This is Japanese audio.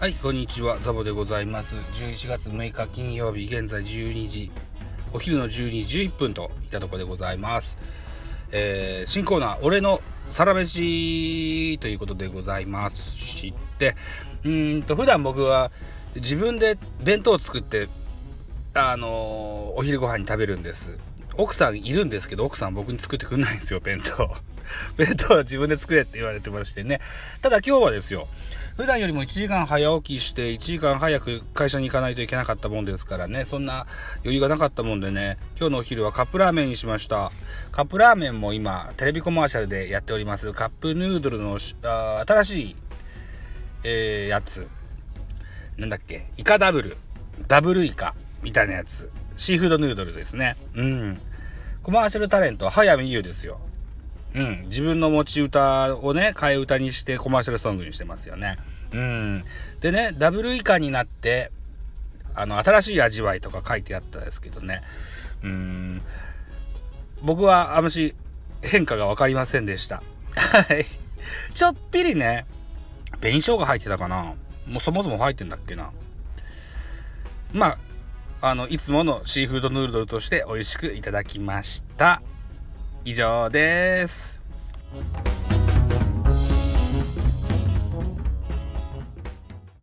はい、こんにちは、ザボでございます。11月6日金曜日、現在12時、お昼の12時11分といったところでございます。えー、新コーナー、俺のサラメシということでございますして、うんと、普段僕は自分で弁当を作って、あのーお昼ご飯に食べるんです。奥さんいるんですけど、奥さん僕に作ってくんないんですよ、弁当。弁当は自分で作れって言われてましてね。ただ今日はですよ、普段よりも1時間早起きして1時間早く会社に行かないといけなかったもんですからね。そんな余裕がなかったもんでね。今日のお昼はカップラーメンにしました。カップラーメンも今テレビコマーシャルでやっております。カップヌードルのあ新しい、えーやつ。なんだっけ？イカダブル。ダブルイカみたいなやつ。シーフードヌードルですね。うん。コマーシャルタレント早見優ですよ。うん、自分の持ち歌をね替え歌にしてコマーシャルソングにしてますよね。うん、でねダブル以下になってあの新しい味わいとか書いてあったんですけどね。うん。僕はあんまし変化が分かりませんでした。はい。ちょっぴりね紅生姜入ってたかな。もうそもそも入ってんだっけな。まああのいつものシーフードヌードルとして美味しくいただきました。以上です。